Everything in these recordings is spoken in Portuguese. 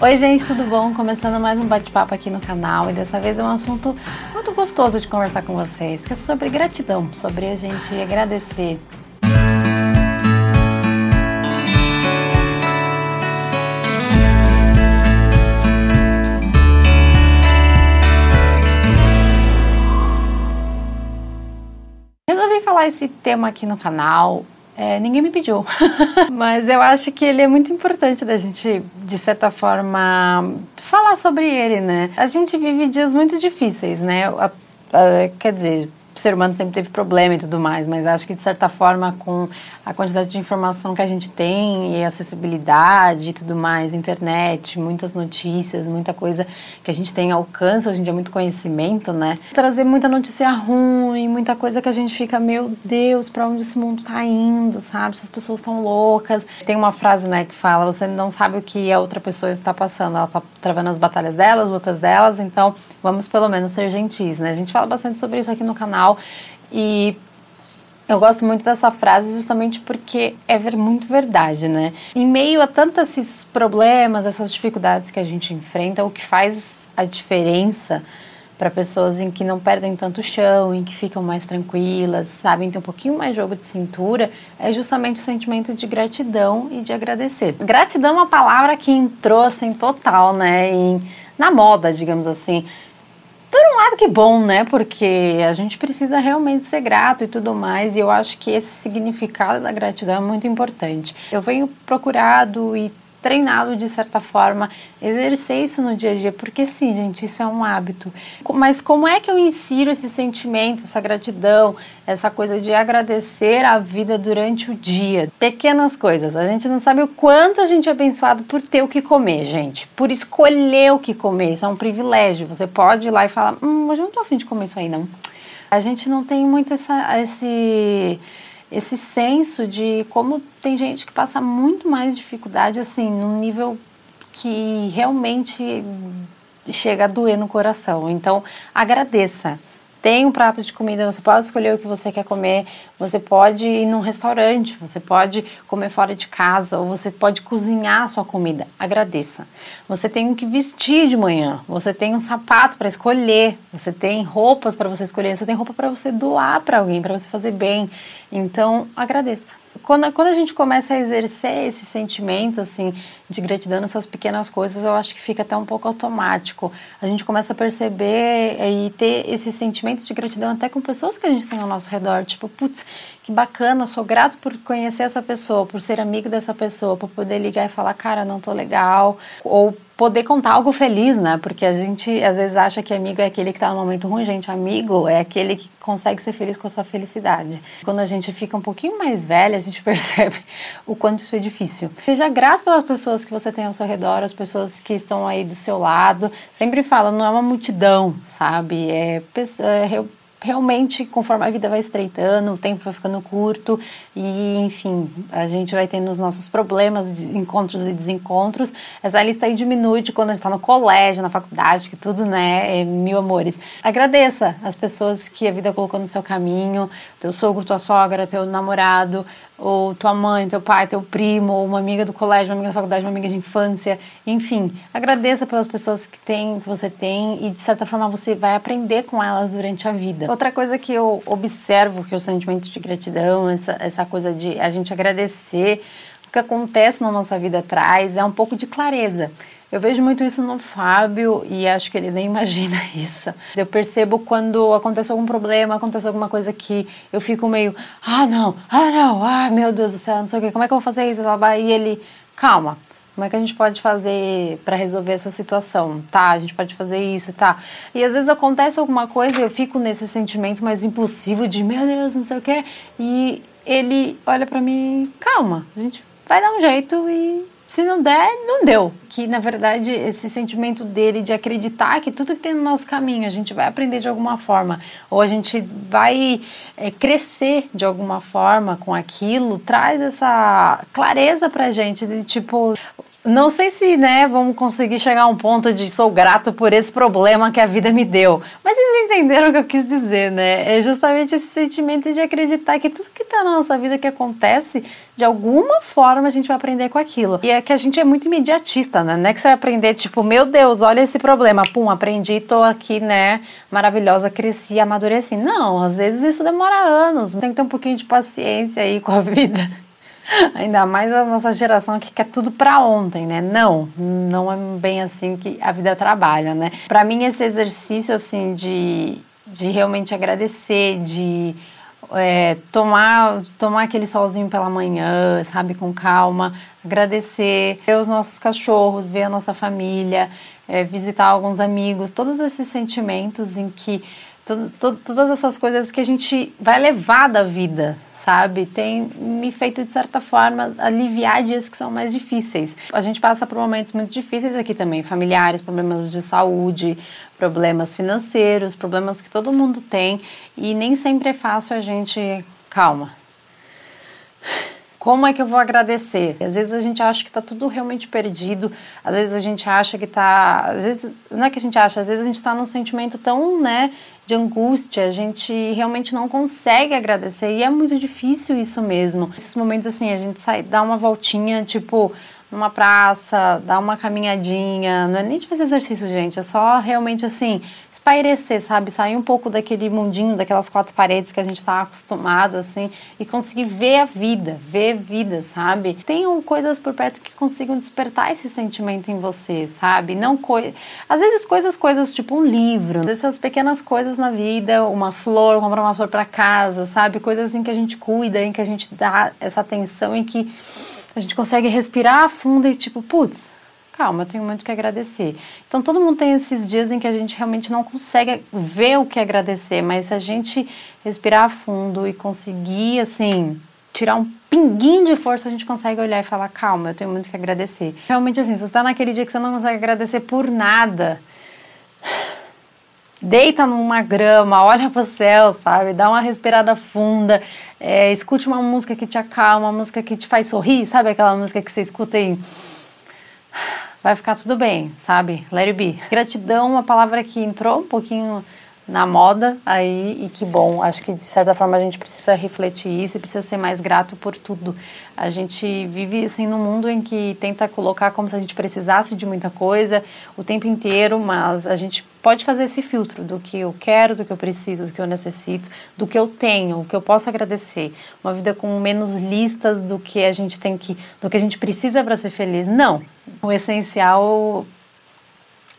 Oi, gente, tudo bom? Começando mais um bate-papo aqui no canal e dessa vez é um assunto muito gostoso de conversar com vocês, que é sobre gratidão, sobre a gente agradecer. Resolvi falar esse tema aqui no canal é, ninguém me pediu, mas eu acho que ele é muito importante da gente, de certa forma, falar sobre ele, né? A gente vive dias muito difíceis, né? quer dizer, o ser humano sempre teve problema e tudo mais, mas acho que de certa forma com a quantidade de informação que a gente tem e acessibilidade e tudo mais, internet, muitas notícias, muita coisa que a gente tem alcance, hoje em dia muito conhecimento, né? Trazer muita notícia ruim, muita coisa que a gente fica, meu Deus, para onde esse mundo tá indo, sabe? Essas pessoas estão loucas. Tem uma frase, né, que fala, você não sabe o que a outra pessoa está passando, ela tá travando as batalhas delas, lutas delas, então vamos pelo menos ser gentis, né? A gente fala bastante sobre isso aqui no canal e eu gosto muito dessa frase justamente porque é muito verdade, né? Em meio a tantos esses problemas, essas dificuldades que a gente enfrenta, o que faz a diferença para pessoas em que não perdem tanto chão, em que ficam mais tranquilas, sabem ter um pouquinho mais jogo de cintura, é justamente o sentimento de gratidão e de agradecer. Gratidão é uma palavra que entrou assim total, né, em, na moda, digamos assim. Por um lado, que bom, né? Porque a gente precisa realmente ser grato e tudo mais, e eu acho que esse significado da gratidão é muito importante. Eu venho procurado e treinado de certa forma, exercer isso no dia a dia, porque sim, gente, isso é um hábito. Mas como é que eu insiro esse sentimento, essa gratidão, essa coisa de agradecer a vida durante o dia? Pequenas coisas. A gente não sabe o quanto a gente é abençoado por ter o que comer, gente, por escolher o que comer. Isso é um privilégio. Você pode ir lá e falar: hum, hoje eu não tô afim de comer isso aí, não. A gente não tem muito essa, esse esse senso de como tem gente que passa muito mais dificuldade, assim, num nível que realmente chega a doer no coração. Então, agradeça. Tem um prato de comida, você pode escolher o que você quer comer, você pode ir num restaurante, você pode comer fora de casa, ou você pode cozinhar a sua comida. Agradeça. Você tem o que vestir de manhã, você tem um sapato para escolher, você tem roupas para você escolher, você tem roupa para você doar para alguém, para você fazer bem. Então, agradeça quando, quando a gente começa a exercer esse sentimento, assim, de gratidão nessas pequenas coisas, eu acho que fica até um pouco automático. A gente começa a perceber e ter esse sentimento de gratidão até com pessoas que a gente tem ao nosso redor. Tipo, putz, que bacana, eu sou grato por conhecer essa pessoa, por ser amigo dessa pessoa, por poder ligar e falar, cara, não tô legal. Ou poder contar algo feliz, né? Porque a gente às vezes acha que amigo é aquele que tá no momento ruim, gente. Amigo é aquele que consegue ser feliz com a sua felicidade. Quando a gente fica um pouquinho mais velha, a gente percebe o quanto isso é difícil. Seja grato pelas pessoas que você tem ao seu redor, as pessoas que estão aí do seu lado. Sempre falo, não é uma multidão, sabe? É, é realmente, conforme a vida vai estreitando, o tempo vai ficando curto e, enfim, a gente vai tendo os nossos problemas, encontros e desencontros. Essa lista aí diminui de quando a gente está no colégio, na faculdade, que tudo, né, é mil amores. Agradeça as pessoas que a vida colocou no seu caminho, teu sogro, tua sogra, teu namorado, ou tua mãe, teu pai, teu primo, ou uma amiga do colégio, uma amiga da faculdade, uma amiga de infância, enfim, agradeça pelas pessoas que tem, que você tem e de certa forma você vai aprender com elas durante a vida. Outra coisa que eu observo que é o sentimento de gratidão, essa, essa coisa de a gente agradecer o que acontece na nossa vida traz é um pouco de clareza. Eu vejo muito isso no Fábio e acho que ele nem imagina isso. Eu percebo quando acontece algum problema, acontece alguma coisa que eu fico meio, ah não, ah não, ah meu Deus do céu, não sei o que, como é que eu vou fazer isso? E ele, calma, como é que a gente pode fazer para resolver essa situação? Tá, a gente pode fazer isso, tá. E às vezes acontece alguma coisa e eu fico nesse sentimento mais impulsivo de, meu Deus, não sei o que, e ele olha para mim, calma, a gente vai dar um jeito e se não der, não deu. Que na verdade esse sentimento dele de acreditar que tudo que tem no nosso caminho a gente vai aprender de alguma forma, ou a gente vai é, crescer de alguma forma com aquilo, traz essa clareza pra gente de tipo, não sei se, né, vamos conseguir chegar a um ponto de sou grato por esse problema que a vida me deu. Mas vocês entenderam o que eu quis dizer, né? É justamente esse sentimento de acreditar que tudo que está na nossa vida que acontece, de alguma forma a gente vai aprender com aquilo. E é que a gente é muito imediatista, né? Não é que você vai aprender, tipo, meu Deus, olha esse problema, pum, aprendi, tô aqui, né, maravilhosa, cresci, amadureci. Não, às vezes isso demora anos. Tem que ter um pouquinho de paciência aí com a vida. Ainda mais a nossa geração que quer tudo para ontem, né? Não, não é bem assim que a vida trabalha, né? Para mim esse exercício assim de, de realmente agradecer, de é, tomar, tomar aquele solzinho pela manhã, sabe, com calma, agradecer, ver os nossos cachorros, ver a nossa família, é, visitar alguns amigos, todos esses sentimentos em que todas essas coisas que a gente vai levar da vida, sabe? Tem me feito, de certa forma, aliviar dias que são mais difíceis. A gente passa por momentos muito difíceis aqui também, familiares, problemas de saúde, problemas financeiros, problemas que todo mundo tem e nem sempre é fácil a gente. Calma. Como é que eu vou agradecer? Às vezes a gente acha que está tudo realmente perdido, às vezes a gente acha que está. Às vezes, não é que a gente acha, às vezes a gente está num sentimento tão, né, de angústia, a gente realmente não consegue agradecer e é muito difícil isso mesmo. Esses momentos assim, a gente sai, dá uma voltinha, tipo, numa praça, dar uma caminhadinha, não é nem de fazer exercício, gente, é só realmente assim, espairecer, sabe? Sair um pouco daquele mundinho, daquelas quatro paredes que a gente está acostumado, assim, e conseguir ver a vida, ver vida, sabe? Tenham coisas por perto que consigam despertar esse sentimento em você, sabe? Não coi... Às vezes coisas, coisas tipo um livro, essas pequenas coisas na vida, uma flor, comprar uma flor para casa, sabe? Coisas em que a gente cuida, em que a gente dá essa atenção, em que a gente consegue respirar fundo e tipo, putz, calma, eu tenho muito que agradecer. Então todo mundo tem esses dias em que a gente realmente não consegue ver o que agradecer, mas se a gente respirar fundo e conseguir assim tirar um pinguinho de força, a gente consegue olhar e falar, calma, eu tenho muito que agradecer. Realmente assim, se você está naquele dia que você não consegue agradecer por nada, deita numa grama, olha para o céu, sabe? Dá uma respirada funda, é, escute uma música que te acalma, uma música que te faz sorrir, sabe aquela música que você escuta e vai ficar tudo bem, sabe? Let it be. Gratidão, uma palavra que entrou um pouquinho na moda aí e que bom. Acho que de certa forma a gente precisa refletir isso e precisa ser mais grato por tudo. A gente vive assim num mundo em que tenta colocar como se a gente precisasse de muita coisa o tempo inteiro, mas a gente pode fazer esse filtro do que eu quero, do que eu preciso, do que eu necessito, do que eu tenho, o que eu posso agradecer. Uma vida com menos listas do que a gente tem que, do que a gente precisa para ser feliz. Não. O essencial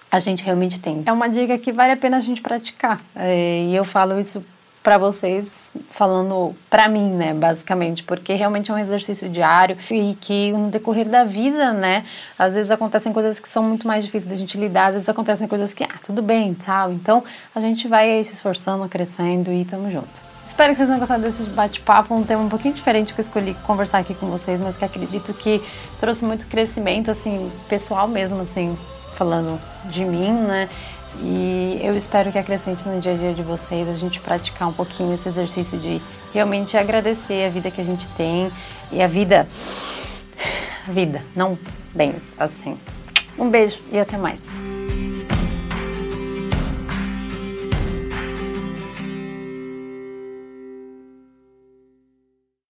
a gente realmente tem. É uma dica que vale a pena a gente praticar. É, e eu falo isso para vocês, falando para mim, né, basicamente, porque realmente é um exercício diário e que no decorrer da vida, né, às vezes acontecem coisas que são muito mais difíceis da gente lidar, às vezes acontecem coisas que, ah, tudo bem, sabe? Então a gente vai se esforçando, crescendo e tamo junto. Espero que vocês tenham gostado desse bate-papo, um tema um pouquinho diferente que eu escolhi conversar aqui com vocês, mas que acredito que trouxe muito crescimento, assim, pessoal mesmo, assim, falando de mim, né? E eu espero que acrescente no dia a dia de vocês a gente praticar um pouquinho esse exercício de realmente agradecer a vida que a gente tem e a vida. Vida, não bens assim. Um beijo e até mais.